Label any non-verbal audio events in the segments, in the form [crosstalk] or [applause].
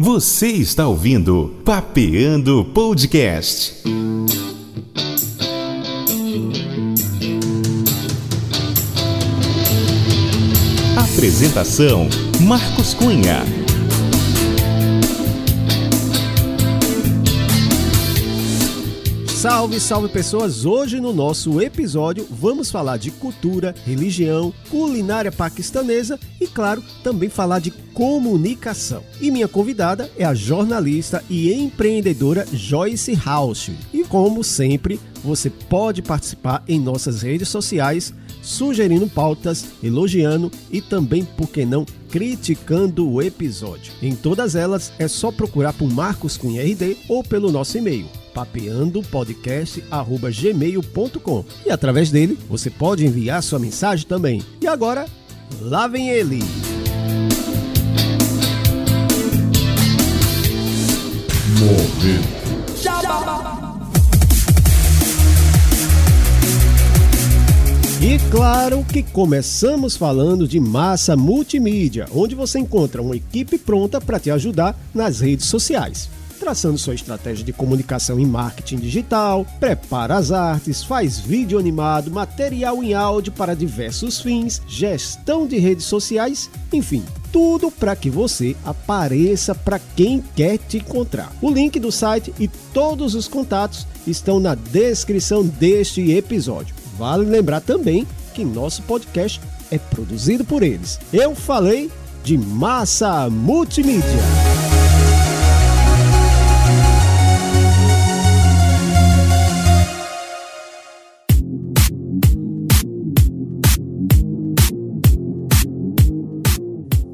Você está ouvindo Papeando Podcast. Apresentação: Marcos Cunha. Salve, salve pessoas! Hoje no nosso episódio vamos falar de cultura, religião, culinária paquistanesa e, claro, também falar de comunicação. E minha convidada é a jornalista e empreendedora Joyce House. E como sempre, você pode participar em nossas redes sociais sugerindo pautas, elogiando e também, por que não, criticando o episódio. Em todas elas é só procurar por Marcos Cunha RD ou pelo nosso e-mail papeandopodcast@gmail.com e através dele você pode enviar sua mensagem também. E agora, lá vem ele. E claro que começamos falando de massa multimídia, onde você encontra uma equipe pronta para te ajudar nas redes sociais traçando sua estratégia de comunicação em marketing digital, prepara as artes, faz vídeo animado, material em áudio para diversos fins, gestão de redes sociais, enfim, tudo para que você apareça para quem quer te encontrar. O link do site e todos os contatos estão na descrição deste episódio. Vale lembrar também que nosso podcast é produzido por eles. Eu falei de massa multimídia.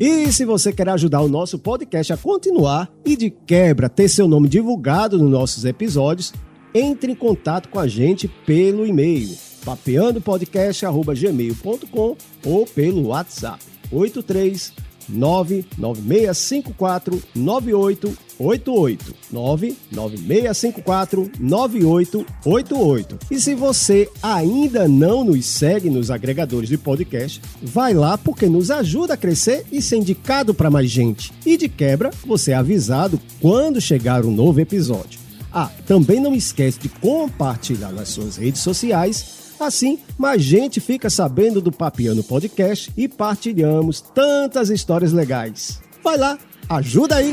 E se você quer ajudar o nosso podcast a continuar e de quebra ter seu nome divulgado nos nossos episódios, entre em contato com a gente pelo e-mail papeandopodcast.gmail.com ou pelo WhatsApp 83 99654 9888 99654 9888 E se você ainda não nos segue nos agregadores de podcast, vai lá porque nos ajuda a crescer e ser indicado para mais gente. E de quebra, você é avisado quando chegar um novo episódio. Ah, também não esquece de compartilhar nas suas redes sociais Assim, mais gente fica sabendo do Papiano Podcast e partilhamos tantas histórias legais. Vai lá, ajuda aí!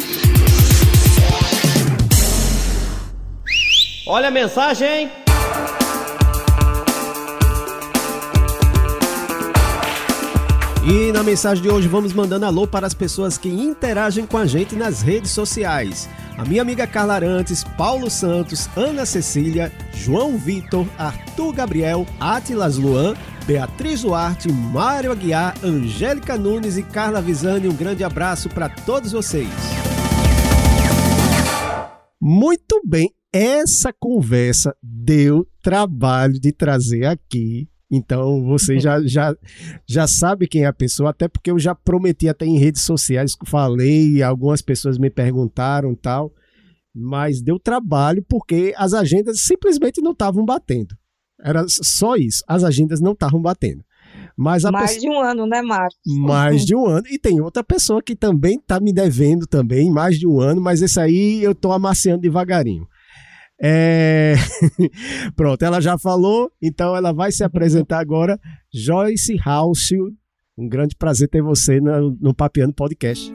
Olha a mensagem! E na mensagem de hoje vamos mandando alô para as pessoas que interagem com a gente nas redes sociais. A minha amiga Carla Arantes, Paulo Santos, Ana Cecília, João Vitor, Arthur Gabriel, Atilas Luan, Beatriz Duarte, Mário Aguiar, Angélica Nunes e Carla Visani. Um grande abraço para todos vocês. Muito bem, essa conversa deu trabalho de trazer aqui então você já, [laughs] já, já sabe quem é a pessoa, até porque eu já prometi até em redes sociais, falei, algumas pessoas me perguntaram tal, mas deu trabalho porque as agendas simplesmente não estavam batendo. Era só isso, as agendas não estavam batendo. Mas mais de um ano, né, Marcos? Mais de um ano. E tem outra pessoa que também está me devendo também, mais de um ano, mas esse aí eu estou amaciando devagarinho. É... [laughs] Pronto, ela já falou, então ela vai se apresentar agora. Joyce House, um grande prazer ter você no, no Papiano Podcast.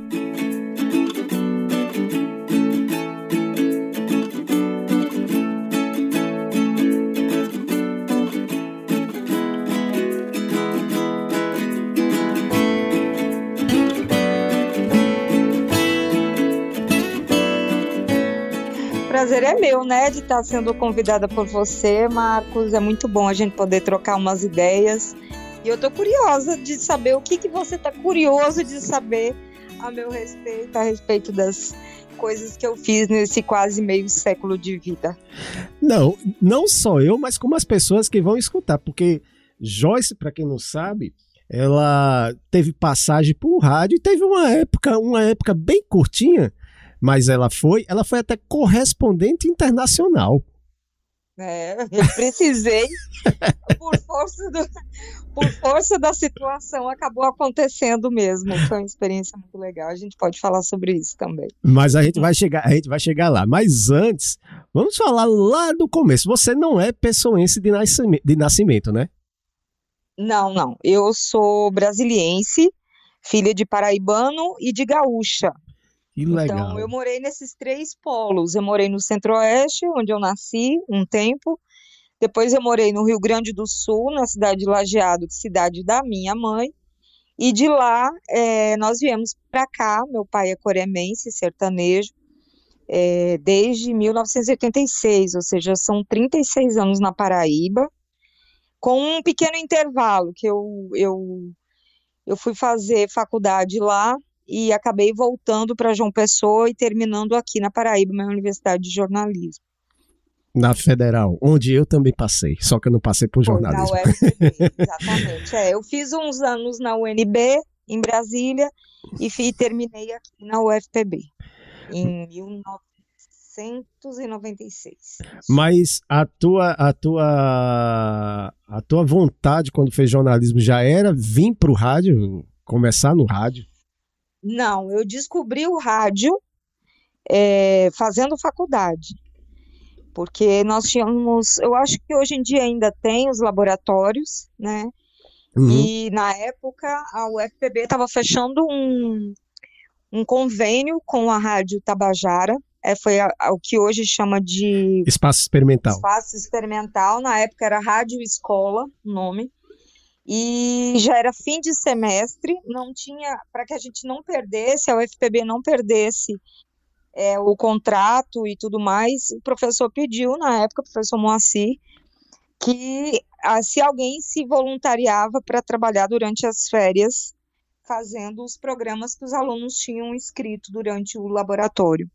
Prazer é meu, né, de estar sendo convidada por você, Marcos. É muito bom a gente poder trocar umas ideias. E eu tô curiosa de saber o que, que você tá curioso de saber a meu respeito, a respeito das coisas que eu fiz nesse quase meio século de vida. Não, não só eu, mas como as pessoas que vão escutar, porque Joyce, para quem não sabe, ela teve passagem por rádio e teve uma época, uma época bem curtinha mas ela foi, ela foi até correspondente internacional. É, eu precisei, por força, do, por força da situação, acabou acontecendo mesmo. Foi uma experiência muito legal. A gente pode falar sobre isso também. Mas a gente vai chegar, a gente vai chegar lá. Mas antes, vamos falar lá do começo. Você não é pessoense de nascimento, de nascimento né? Não, não. Eu sou brasiliense, filha de paraibano e de gaúcha. Que legal. Então, eu morei nesses três polos. Eu morei no Centro-Oeste, onde eu nasci um tempo. Depois eu morei no Rio Grande do Sul, na cidade de Lajeado, cidade da minha mãe. E de lá é, nós viemos para cá. Meu pai é coremense, sertanejo, é, desde 1986, ou seja, são 36 anos na Paraíba, com um pequeno intervalo que eu, eu, eu fui fazer faculdade lá e acabei voltando para João Pessoa e terminando aqui na Paraíba, minha Universidade de Jornalismo. Na Federal, onde eu também passei, só que eu não passei por jornalismo. Foi, na UFPB, exatamente. É, eu fiz uns anos na UNB, em Brasília, e fui, terminei aqui na UFPB, em 1996. Mas a tua, a tua, a tua vontade quando fez jornalismo já era vir para o rádio, começar no rádio? Não, eu descobri o rádio é, fazendo faculdade. Porque nós tínhamos, eu acho que hoje em dia ainda tem os laboratórios, né? Uhum. E na época a UFPB estava fechando um, um convênio com a Rádio Tabajara, é, foi a, a, o que hoje chama de Espaço Experimental. Espaço Experimental, na época era Rádio Escola, o nome e já era fim de semestre, não tinha, para que a gente não perdesse, a UFPB não perdesse é, o contrato e tudo mais, o professor pediu, na época, o professor Moacir, que ah, se alguém se voluntariava para trabalhar durante as férias, fazendo os programas que os alunos tinham escrito durante o laboratório.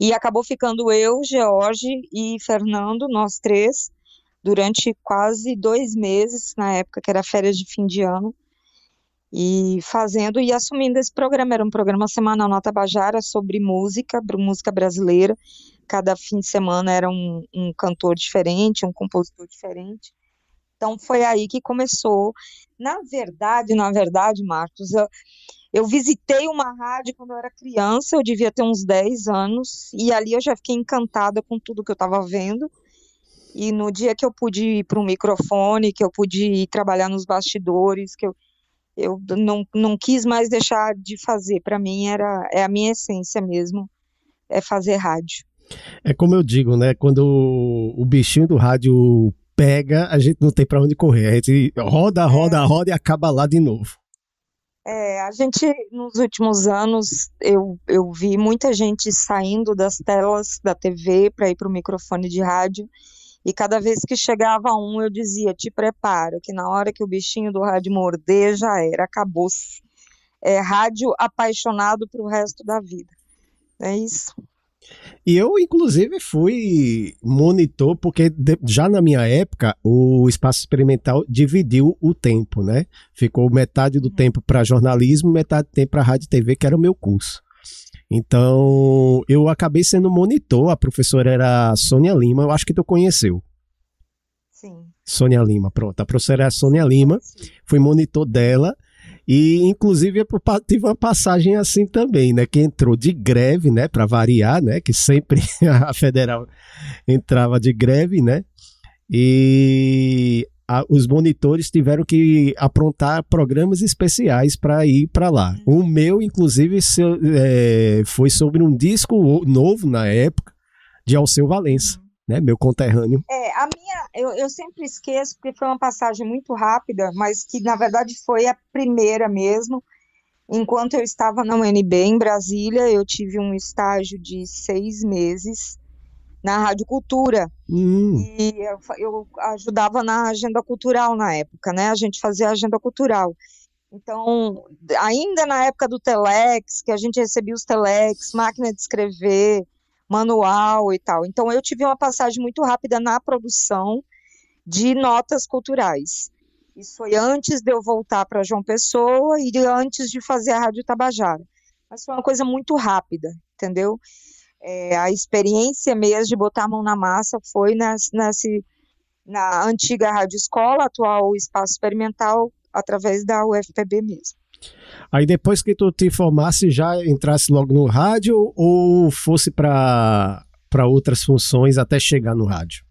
E acabou ficando eu, George e Fernando, nós três, durante quase dois meses, na época que era férias de fim de ano, e fazendo e assumindo esse programa. Era um programa semanal na Tabajara sobre música, música brasileira. Cada fim de semana era um, um cantor diferente, um compositor diferente. Então foi aí que começou. Na verdade, na verdade, Marcos, eu, eu visitei uma rádio quando eu era criança, eu devia ter uns 10 anos, e ali eu já fiquei encantada com tudo que eu estava vendo. E no dia que eu pude ir para um microfone, que eu pude ir trabalhar nos bastidores, que eu, eu não, não quis mais deixar de fazer. Para mim era é a minha essência mesmo, é fazer rádio. É como eu digo, né? Quando o, o bichinho do rádio pega, a gente não tem para onde correr. A gente roda, roda, é. roda e acaba lá de novo. É, a gente, nos últimos anos, eu, eu vi muita gente saindo das telas da TV para ir para o microfone de rádio e cada vez que chegava um, eu dizia: te prepara, que na hora que o bichinho do rádio morder, já era, acabou-se. É rádio apaixonado para o resto da vida. É isso. E eu, inclusive, fui monitor, porque de, já na minha época, o espaço experimental dividiu o tempo, né? Ficou metade do uhum. tempo para jornalismo, metade do tempo para rádio e TV, que era o meu curso. Então, eu acabei sendo monitor, a professora era Sônia Lima, eu acho que tu conheceu. Sim. Sônia Lima, pronto. A professora era Sônia Lima, Sim. fui monitor dela. E, inclusive, tive uma passagem assim também, né? Que entrou de greve, né? Para variar, né? Que sempre [laughs] a federal entrava de greve, né? E a, os monitores tiveram que aprontar programas especiais para ir para lá. Uhum. O meu, inclusive, se, é, foi sobre um disco novo na época de Alceu Valença. Uhum. Né, meu conterrâneo. É, a minha, eu, eu sempre esqueço, porque foi uma passagem muito rápida, mas que na verdade foi a primeira mesmo. Enquanto eu estava na UNB em Brasília, eu tive um estágio de seis meses na Rádio Cultura. Hum. E eu, eu, ajudava na agenda cultural na época, né? A gente fazia agenda cultural. Então, ainda na época do Telex, que a gente recebia os Telex, máquina de escrever, manual e tal. Então, eu tive uma passagem muito rápida na produção de notas culturais. Isso foi antes de eu voltar para João Pessoa e antes de fazer a Rádio Tabajara. Mas foi uma coisa muito rápida, entendeu? É, a experiência mesmo de botar a mão na massa foi nas, nesse, na antiga Rádio Escola, atual Espaço Experimental, através da UFPB mesmo. Aí depois que tu te formasse, já entrasse logo no rádio ou fosse para outras funções até chegar no rádio?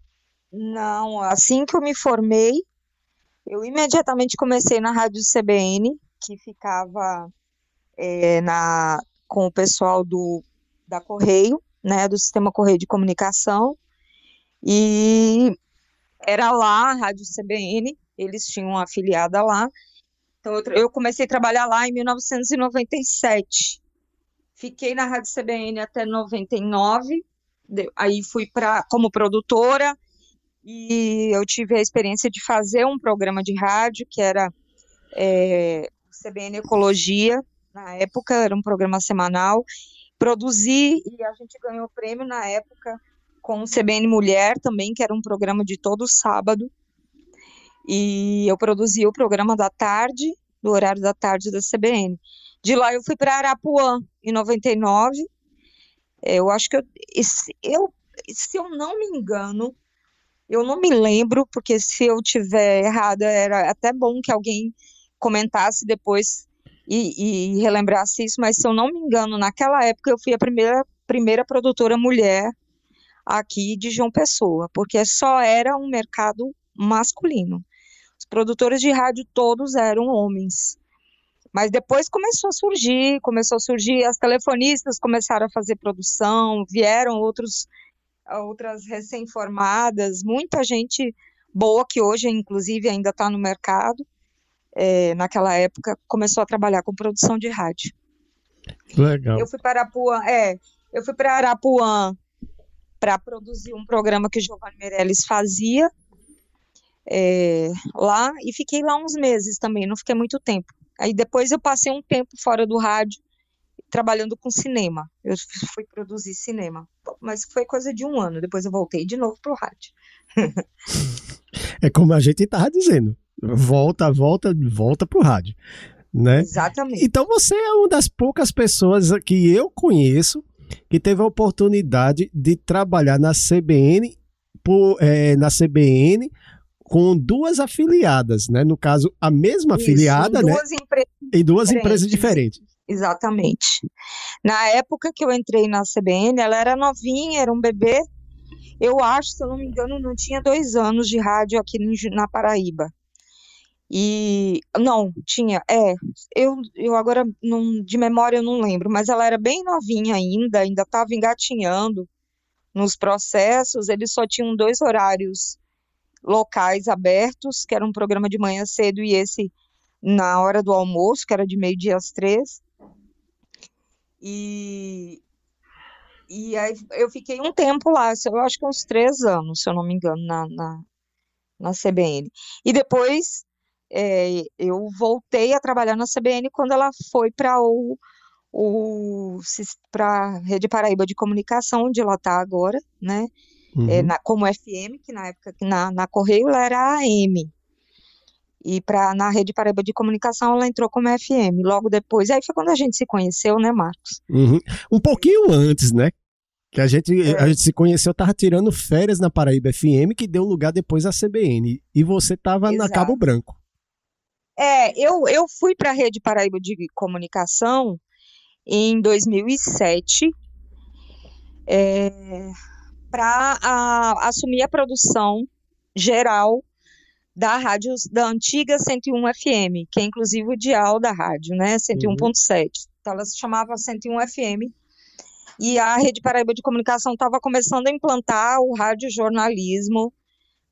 Não, assim que eu me formei, eu imediatamente comecei na Rádio CBN, que ficava é, na, com o pessoal do, da Correio, né, do Sistema Correio de Comunicação, e era lá a Rádio CBN, eles tinham uma afiliada lá, então eu, comecei a trabalhar lá em 1997, fiquei na Rádio CBN até 99, aí fui para como produtora, e eu tive a experiência de fazer um programa de rádio que era é, CBN Ecologia, na época era um programa semanal, produzi e a gente ganhou prêmio na época com o CBN Mulher também, que era um programa de todo sábado, e eu produzi o programa da tarde, do horário da tarde da CBN. De lá eu fui para Arapuã, em 99, eu acho que eu, eu, se eu não me engano, eu não me lembro, porque se eu tiver errada, era até bom que alguém comentasse depois e, e, relembrasse isso, mas se eu não me engano, naquela época eu fui a primeira, primeira produtora mulher aqui de João Pessoa, porque só era um mercado masculino. Os produtores de rádio todos eram homens. Mas depois começou a surgir, começou a surgir, as telefonistas começaram a fazer produção, vieram outros outras recém-formadas, muita gente boa que hoje, inclusive, ainda está no mercado. É, naquela época, começou a trabalhar com produção de rádio. Legal. Eu fui para Arapuã, é, eu fui para Arapuã para produzir um programa que o Giovanni Meirelles fazia é, lá e fiquei lá uns meses também, não fiquei muito tempo. Aí depois eu passei um tempo fora do rádio trabalhando com cinema. Eu fui produzir cinema, mas foi coisa de um ano. Depois eu voltei de novo pro rádio. [laughs] é como a gente estava dizendo. Volta, volta, volta pro rádio. Né? Exatamente. Então você é uma das poucas pessoas que eu conheço que teve a oportunidade de trabalhar na CBN, por, é, na CBN com duas afiliadas, né? No caso, a mesma Isso, afiliada, em né? duas? Empresas em duas diferentes. empresas diferentes. Exatamente. Na época que eu entrei na CBN, ela era novinha, era um bebê. Eu acho, se eu não me engano, não tinha dois anos de rádio aqui na Paraíba. E não, tinha, é, eu, eu agora não, de memória eu não lembro, mas ela era bem novinha ainda, ainda estava engatinhando nos processos, eles só tinham dois horários locais abertos, que era um programa de manhã cedo e esse na hora do almoço, que era de meio-dia às três. E, e aí eu fiquei um tempo lá, eu acho que uns três anos, se eu não me engano, na, na, na CBN. E depois é, eu voltei a trabalhar na CBN quando ela foi para o, o para a Rede Paraíba de Comunicação, onde ela está agora, né? É, uhum. É, na, como FM, que na época na, na Correio ela era AM. E pra, na Rede Paraíba de Comunicação ela entrou como FM. Logo depois, aí foi quando a gente se conheceu, né, Marcos? Uhum. Um pouquinho antes, né? Que a gente, é. a gente se conheceu, tava tirando férias na Paraíba FM, que deu lugar depois à CBN. E você tava Exato. na Cabo Branco. É, eu, eu fui para a Rede Paraíba de Comunicação em 2007 é, para assumir a produção geral da rádio da antiga 101 FM, que é inclusive o dial da rádio, né? 101.7. Uhum. Então ela se chamava 101 FM. E a Rede Paraíba de Comunicação estava começando a implantar o rádio jornalismo,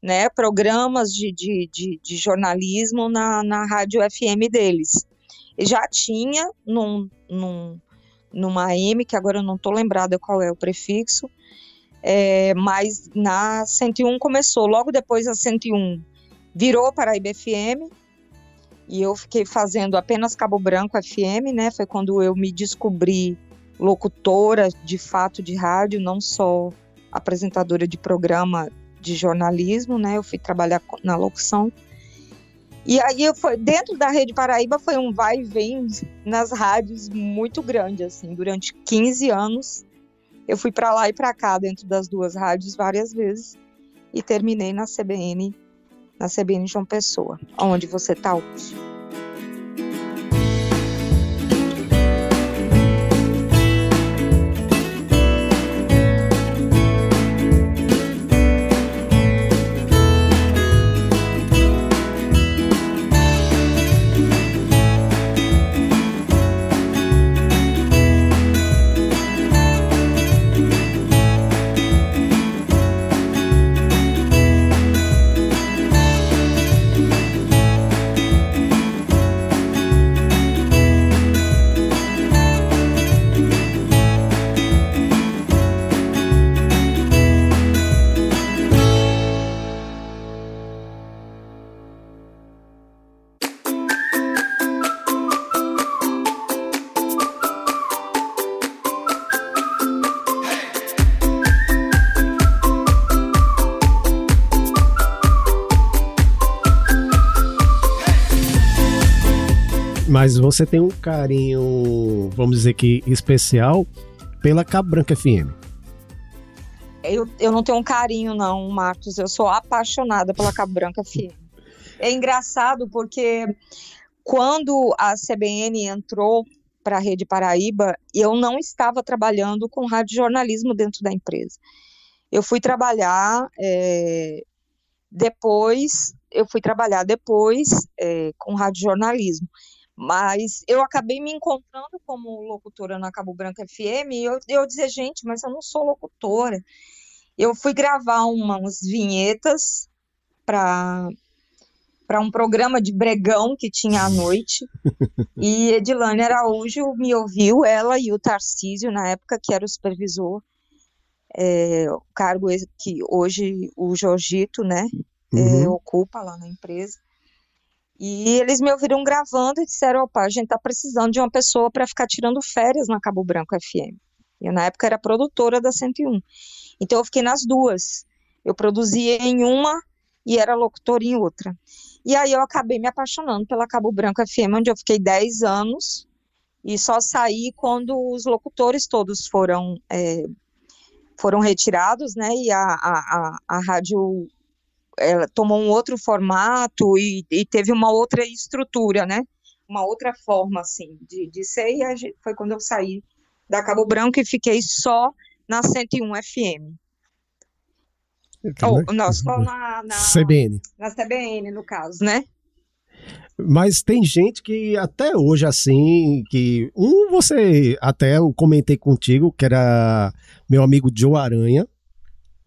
né? Programas de, de, de, de jornalismo na, na rádio FM deles. Já tinha num, num, numa M, que agora eu não estou lembrada qual é o prefixo, é, mas na 101 começou, logo depois a 101 virou Paraíba FM e eu fiquei fazendo apenas Cabo Branco FM, né? Foi quando eu me descobri locutora de fato de rádio, não só apresentadora de programa de jornalismo, né? Eu fui trabalhar na locução. E aí eu foi dentro da Rede Paraíba foi um vai e vem nas rádios muito grande assim, durante 15 anos Eu fui para lá e para cá dentro das duas rádios várias vezes e terminei na CBN, na CBN João Pessoa, onde você está hoje. Mas você tem um carinho, vamos dizer que especial, pela Cabo Branca FM. Eu, eu não tenho um carinho, não, Marcos. Eu sou apaixonada pela Cabo Branca FM. É engraçado porque quando a CBN entrou para a Rede Paraíba, eu não estava trabalhando com rádio jornalismo dentro da empresa. Eu fui trabalhar é, depois, eu fui trabalhar depois é, com rádio jornalismo. Mas eu acabei me encontrando como locutora na Cabo Branco FM e eu, eu dizer, gente, mas eu não sou locutora. Eu fui gravar umas vinhetas para para um programa de bregão que tinha à noite. [laughs] e Edilane Araújo me ouviu, ela e o Tarcísio, na época, que era o supervisor, é, o cargo que hoje o Jorgito, né, uhum. é, ocupa lá na empresa. E eles me ouviram gravando e disseram: opa, a gente tá precisando de uma pessoa para ficar tirando férias na Cabo Branco FM. Eu, na época, era produtora da 101. Então, eu fiquei nas duas. Eu produzia em uma e era locutora em outra. E aí, eu acabei me apaixonando pela Cabo Branco FM, onde eu fiquei 10 anos e só saí quando os locutores todos foram. É, foram retirados, né, e a, a, a, a rádio ela tomou um outro formato e, e, teve uma outra estrutura, né? Uma outra forma, assim, de, de ser. E gente, foi quando eu saí da Cabo Branco e fiquei só na 101 FM. Oh, não, só na, na, CBN. Na CBN, no caso, né? Mas tem gente que até hoje, assim, que um você até eu comentei contigo, que era meu amigo Joe Aranha,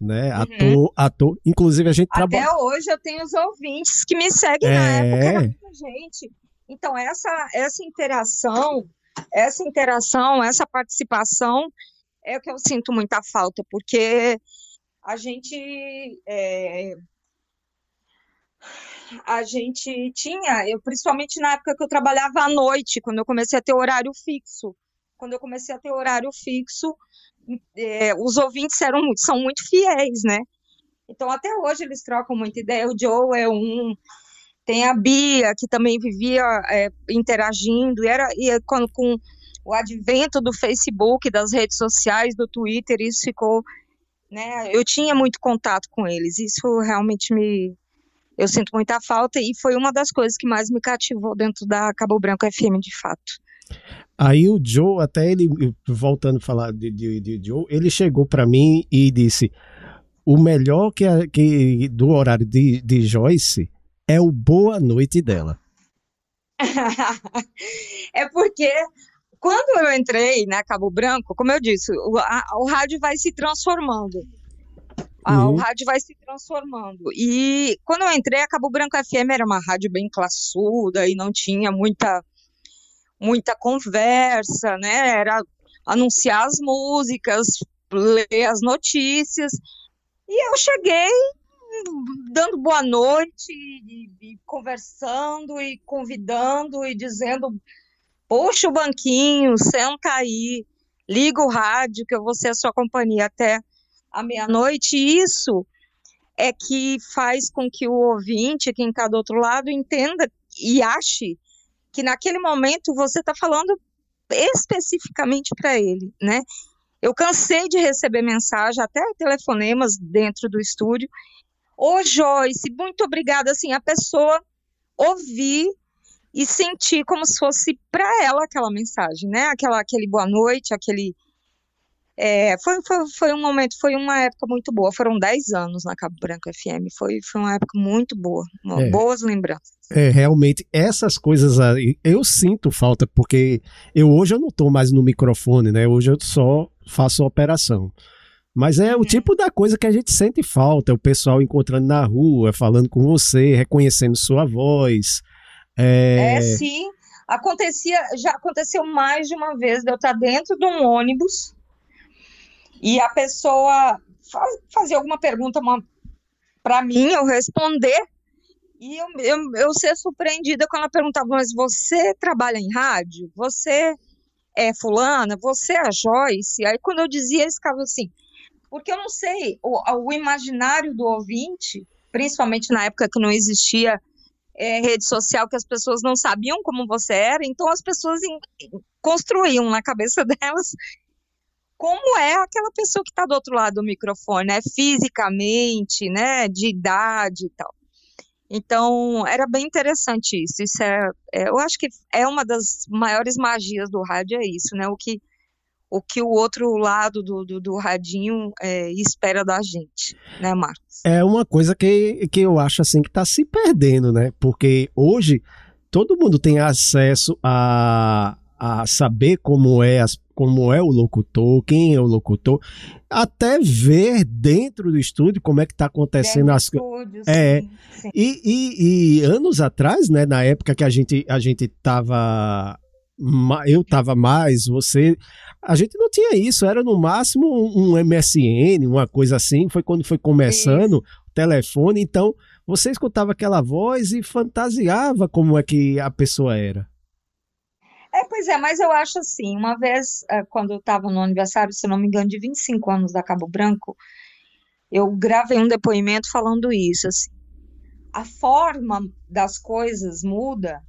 né? Uhum. Ator, ator. Inclusive, a gente trabalha. Até hoje eu tenho os ouvintes que me seguem é... na época, era muita gente. Então, essa, essa interação, essa interação, essa participação é o que eu sinto muita falta, porque a gente. É, a gente tinha, eu principalmente na época que eu trabalhava à noite, quando eu comecei a ter horário fixo. Quando eu comecei a ter horário fixo, é, os ouvintes eram, são muito fiéis, né? Então, até hoje eles trocam muita ideia. O Joe é um. Tem a Bia, que também vivia é, interagindo, e, era, e com, com o advento do Facebook, das redes sociais, do Twitter, isso ficou. Né, eu tinha muito contato com eles, isso realmente me. Eu sinto muita falta, e foi uma das coisas que mais me cativou dentro da Cabo Branco FM, de fato. Aí o Joe, até ele, voltando a falar de, de, de Joe, ele chegou para mim e disse: o melhor que, a, que do horário de, de Joyce é o boa noite dela. [laughs] é porque quando eu entrei na Cabo Branco, como eu disse, o, a, o rádio vai se transformando. uhum. O rádio vai se transformando. E quando eu entrei, a Cabo Branco FM era uma rádio bem classuda e não tinha muita muita conversa, né? Era anunciar as músicas, ler as notícias. E eu cheguei dando boa noite, e, e conversando e convidando e dizendo: puxa o banquinho, senta aí, liga o rádio, que eu vou ser a sua companhia até a meia-noite. Isso é que faz com que o ouvinte, quem está do outro lado, entenda e ache que naquele momento você está falando especificamente para ele, né? Eu cansei de receber mensagem, até telefonemas dentro do estúdio. Ô Joyce, muito obrigada. Assim, a pessoa ouvir e sentir como se fosse para ela aquela mensagem, né? Aquela, aquele boa noite, aquele. É, foi, foi, foi um momento, foi uma época muito boa. Foram 10 anos na Cabo Branco FM. Foi, foi uma época muito boa. É. Boas lembranças. É, realmente, essas coisas aí, eu sinto falta, porque eu hoje eu não estou mais no microfone, né? Hoje eu só faço operação. Mas é uhum. o tipo da coisa que a gente sente falta, o pessoal encontrando na rua, falando com você, reconhecendo sua voz. É, é sim. Acontecia, já aconteceu mais de uma vez de eu estar dentro de um ônibus e a pessoa faz, fazia alguma pergunta para mim, eu responder, e eu, eu, eu ser surpreendida quando ela perguntava, mas você trabalha em rádio? Você é fulana? Você é a Joyce? Aí quando eu dizia, eles ficavam assim, porque eu não sei, o, o imaginário do ouvinte, principalmente na época que não existia é, rede social, que as pessoas não sabiam como você era, então as pessoas construíam na cabeça [laughs] delas como é aquela pessoa que está do outro lado do microfone, né? Fisicamente, né? De idade e tal. Então, era bem interessante isso. Isso é, é, eu acho que é uma das maiores magias do rádio, é isso, né? O que o, que o outro lado do, do, do radinho é, espera da gente, né, Marcos? É uma coisa que, que eu acho assim que está se perdendo, né? Porque hoje todo mundo tem acesso a, a saber como é as como é o locutor, quem é o locutor, até ver dentro do estúdio como é que está acontecendo as coisas. É. Sim, E, e, e, anos atrás, né, na época que a gente a gente tava eu estava mais, você. A gente não tinha isso, era no máximo um, um MSN, uma coisa assim. Foi quando foi começando o telefone. Então, você escutava aquela voz e fantasiava como é que a pessoa era. É, pois é, mas eu acho assim, uma vez, eh, quando eu estava no aniversário, se não me engano, de 25 anos da Cabo Branco, eu gravei um depoimento falando isso, assim, a forma das coisas muda,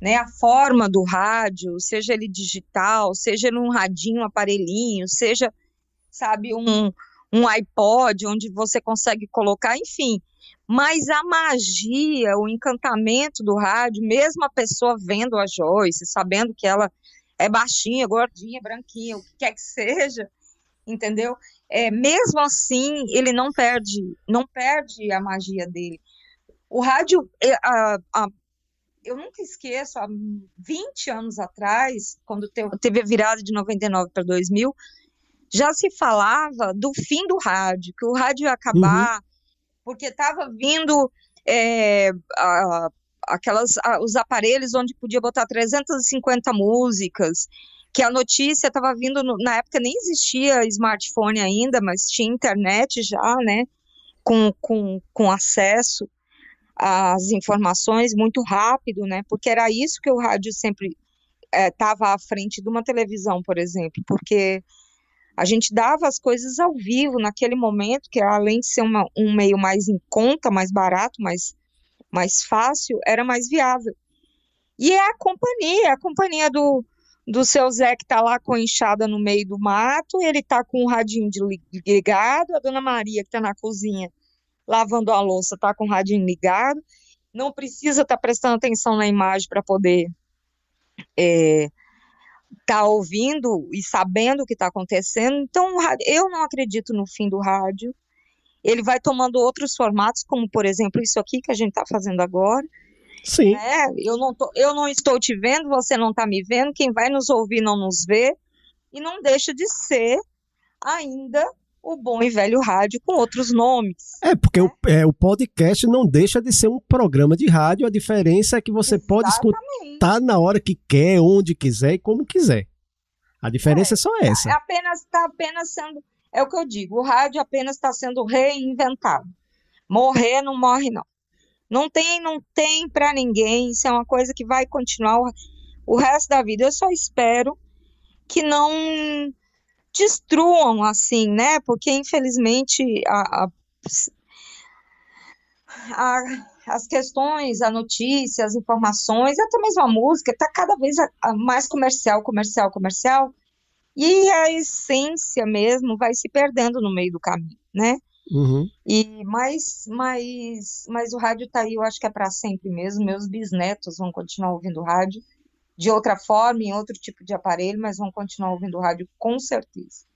né, a forma do rádio, seja ele digital, seja ele um radinho, aparelhinho, seja, sabe, um, um iPod onde você consegue colocar, enfim, mas a magia, o encantamento do rádio, mesmo a pessoa vendo a Joyce, sabendo que ela é baixinha, gordinha, branquinha, o que quer que seja, entendeu? É, mesmo assim, ele não perde, não perde a magia dele. O rádio, é, a, a, eu nunca esqueço, há 20 anos atrás, quando teve a virada de 99 para 2000, já se falava do fim do rádio, que o rádio ia acabar, uhum porque estava vindo é, a, aquelas, a, os aparelhos onde podia botar 350 músicas, que a notícia estava vindo, no, na época nem existia smartphone ainda, mas tinha internet já, né, com, com, com acesso às informações muito rápido, né, porque era isso que o rádio sempre estava é, à frente de uma televisão, por exemplo, porque a gente dava as coisas ao vivo naquele momento, que além de ser uma, um meio mais em conta, mais barato, mais, mais fácil, era mais viável. E é a companhia, a companhia do, do seu Zé que está lá com a enxada no meio do mato, ele está com o radinho ligado, a dona Maria que está na cozinha lavando a louça está com o radinho ligado, não precisa estar tá prestando atenção na imagem para poder é, tá ouvindo e sabendo o que está acontecendo. Então, eu não acredito no fim do rádio. Ele vai tomando outros formatos, como por exemplo isso aqui que a gente está fazendo agora. Sim. Né? Eu, não tô, eu não estou te vendo, você não está me vendo, quem vai nos ouvir não nos vê. E não deixa de ser ainda o bom e velho rádio com outros nomes. É, porque né? o, é, o podcast não deixa de ser um programa de rádio, a diferença é que você Exatamente. pode escutar na hora que quer, onde quiser e como quiser. A diferença é, é só essa. É apenas está apenas sendo, é o que eu digo, o rádio apenas está sendo reinventado. Morrer não morre não. Não tem, não tem para ninguém. Isso é uma coisa que vai continuar o, o resto da vida. Eu só espero que não destruam assim, né? Porque infelizmente a, a, a, as questões, a notícia, as informações, até mesmo a música está cada vez mais comercial, comercial, comercial. E a essência mesmo vai se perdendo no meio do caminho, né? Uhum. E mas, mas, mas o rádio tá aí, eu acho que é para sempre mesmo. Meus bisnetos vão continuar ouvindo rádio de outra forma, em outro tipo de aparelho, mas vão continuar ouvindo rádio com certeza.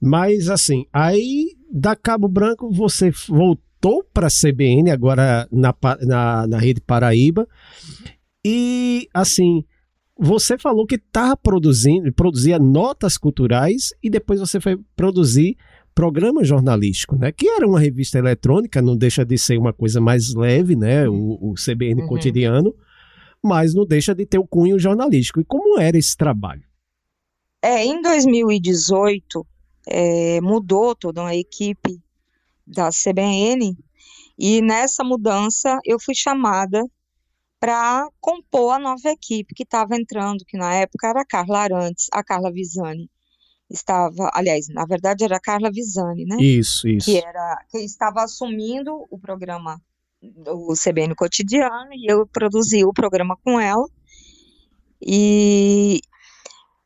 Mas assim, aí da Cabo Branco você voltou para a CBN agora na, na, na Rede Paraíba e assim você falou que estava produzindo, produzia notas culturais e depois você foi produzir programa jornalístico, né? Que era uma revista eletrônica, não deixa de ser uma coisa mais leve, né? O, o CBN uhum. cotidiano, mas não deixa de ter o cunho jornalístico. E como era esse trabalho? É, em 2018 é, mudou toda a equipe da CBN e nessa mudança eu fui chamada para compor a nova equipe que estava entrando, que na época era a Carla Arantes, a Carla Visani estava, aliás, na verdade era a Carla Visani, né? Isso, isso. Que era que estava assumindo o programa do CBN Cotidiano e eu produzi o programa com ela. E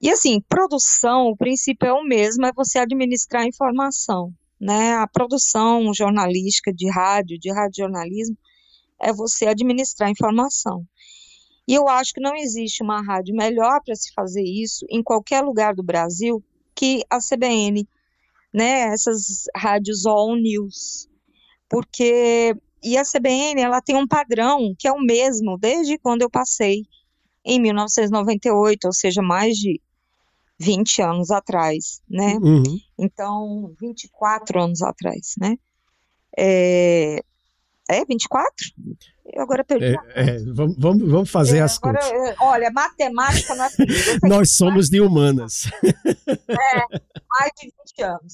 e assim, produção, o princípio é o mesmo, é você administrar a informação, né? A produção jornalística de rádio, de radiojornalismo, é você administrar a informação. E eu acho que não existe uma rádio melhor para se fazer isso em qualquer lugar do Brasil que a CBN, né? Essas rádios all news, porque e a CBN ela tem um padrão que é o mesmo desde quando eu passei em 1998, ou seja, mais de 20 anos atrás, né? Uhum. Então, 24 anos atrás, né? É, é 24? Eu agora perdi. É, é, vamos, vamos fazer é, as agora, contas. Olha, matemática não é [laughs] Nós somos de humanas. É, mais de 20 anos.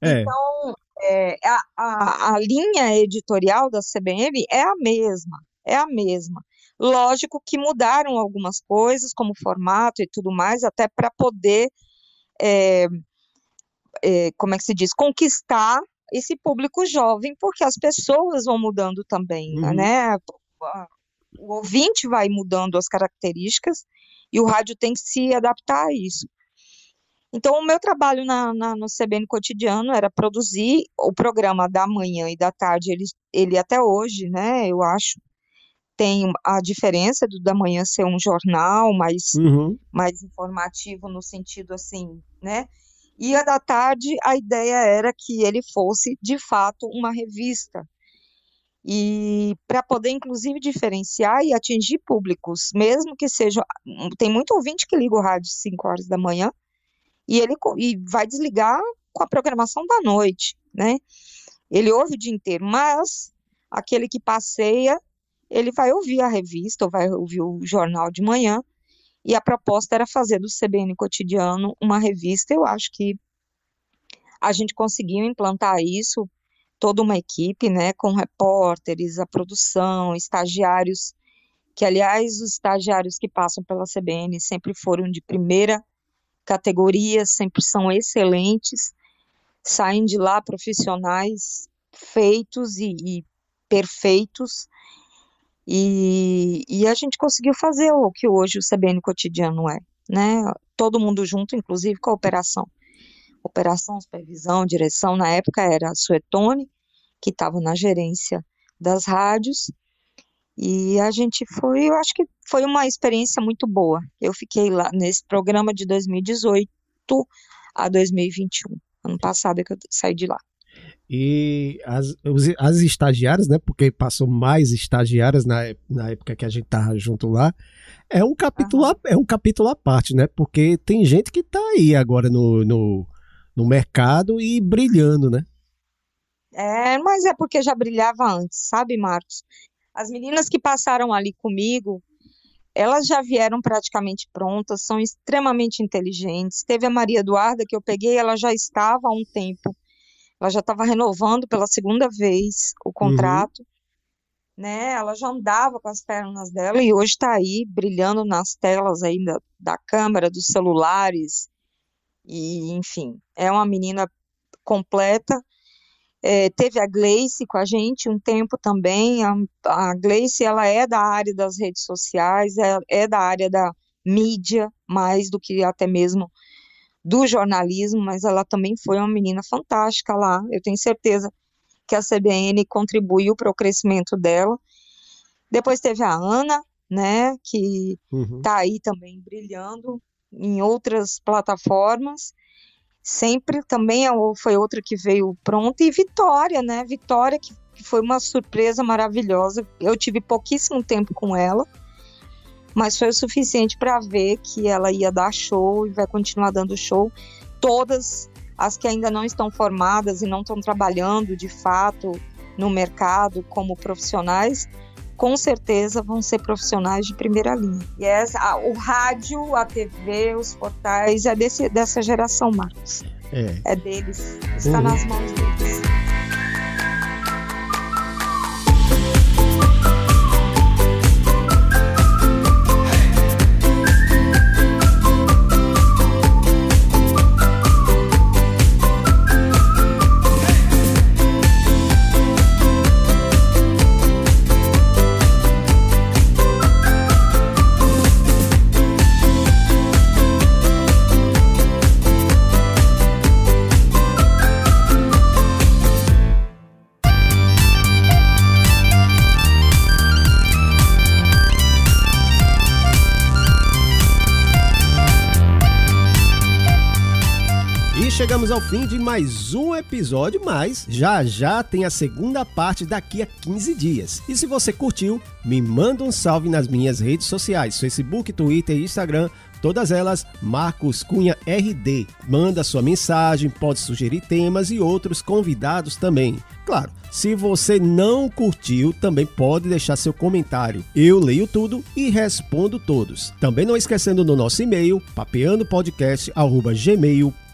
É. Então, é, a, a, a linha editorial da CBM é a mesma, é a mesma. Lógico que mudaram algumas coisas, como formato e tudo mais, até para poder, é, é, como é que se diz, conquistar esse público jovem, porque as pessoas vão mudando também, uhum. né? O ouvinte vai mudando as características e o rádio tem que se adaptar a isso. Então, o meu trabalho na, na, no CBN Cotidiano era produzir o programa da manhã e da tarde, ele, ele até hoje, né, eu acho, tem a diferença do da manhã ser um jornal mais, uhum. mais informativo no sentido assim, né, e a da tarde, a ideia era que ele fosse, de fato, uma revista. E para poder, inclusive, diferenciar e atingir públicos, mesmo que seja. Tem muito ouvinte que liga o rádio às 5 horas da manhã e ele e vai desligar com a programação da noite, né? Ele ouve o dia inteiro, mas aquele que passeia, ele vai ouvir a revista ou vai ouvir o jornal de manhã e a proposta era fazer do CBN Cotidiano uma revista. Eu acho que a gente conseguiu implantar isso, toda uma equipe, né, com repórteres, a produção, estagiários, que aliás os estagiários que passam pela CBN sempre foram de primeira categoria, sempre são excelentes, saem de lá profissionais feitos e, e perfeitos e, e a gente conseguiu fazer o que hoje o CBN cotidiano é, né? Todo mundo junto, inclusive com a operação. Operação, supervisão, direção, na época era a Suetone, que estava na gerência das rádios, e a gente foi, eu acho que foi uma experiência muito boa. Eu fiquei lá nesse programa de 2018 a 2021, ano passado é que eu saí de lá. E as, as estagiárias, né? Porque passou mais estagiárias na, na época que a gente tava junto lá. É um capítulo, uhum. é um capítulo à parte, né? Porque tem gente que tá aí agora no, no, no mercado e brilhando, né? É, mas é porque já brilhava antes, sabe, Marcos? As meninas que passaram ali comigo, elas já vieram praticamente prontas, são extremamente inteligentes. Teve a Maria Eduarda que eu peguei, ela já estava há um tempo ela já estava renovando pela segunda vez o uhum. contrato, uhum. né? Ela já andava com as pernas dela e hoje está aí brilhando nas telas ainda da câmera, dos celulares e enfim, é uma menina completa. É, teve a Gleice com a gente um tempo também. A, a Gleice ela é da área das redes sociais, é, é da área da mídia mais do que até mesmo do jornalismo, mas ela também foi uma menina fantástica lá. Eu tenho certeza que a CBN contribuiu para o crescimento dela. Depois teve a Ana, né, que está uhum. Tá aí também brilhando em outras plataformas. Sempre também é foi outra que veio pronta. E Vitória, né? Vitória, que, que foi uma surpresa maravilhosa. Eu tive pouquíssimo tempo com ela, mas foi o suficiente para ver que ela ia dar show e vai continuar dando show. Todas as que ainda não estão formadas e não estão trabalhando de fato no mercado como profissionais, com certeza vão ser profissionais de primeira linha. E essa, a, o rádio, a TV, os portais é desse, dessa geração, Marcos. É, é deles, está uhum. nas mãos deles. Chegamos ao fim de mais um episódio, mas já já tem a segunda parte daqui a 15 dias. E se você curtiu, me manda um salve nas minhas redes sociais, Facebook, Twitter e Instagram, todas elas Marcos Cunha RD. Manda sua mensagem, pode sugerir temas e outros convidados também. Claro, se você não curtiu, também pode deixar seu comentário. Eu leio tudo e respondo todos. Também não esquecendo do nosso e-mail, papeandopodcast.gmail.com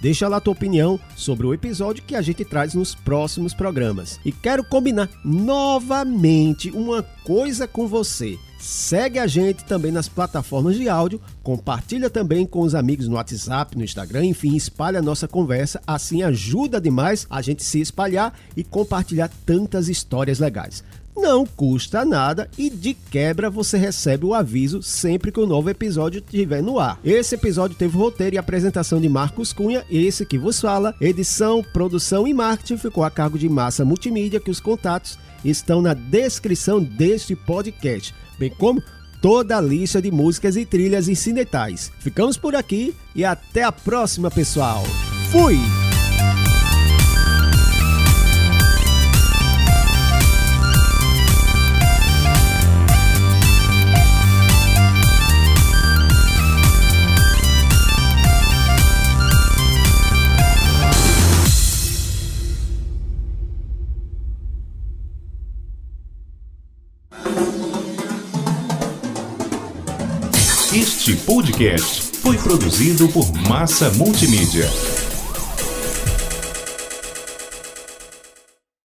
Deixa lá tua opinião sobre o episódio que a gente traz nos próximos programas. E quero combinar novamente uma coisa com você. Segue a gente também nas plataformas de áudio, compartilha também com os amigos no WhatsApp, no Instagram, enfim, espalha a nossa conversa, assim ajuda demais a gente se espalhar e compartilhar tantas histórias legais não custa nada e de quebra você recebe o aviso sempre que o um novo episódio estiver no ar. Esse episódio teve roteiro e apresentação de Marcos Cunha, esse que vos fala, edição, produção e marketing ficou a cargo de Massa Multimídia, que os contatos estão na descrição deste podcast, bem como toda a lista de músicas e trilhas incidentais. Ficamos por aqui e até a próxima, pessoal. Fui! Este podcast foi produzido por Massa Multimídia.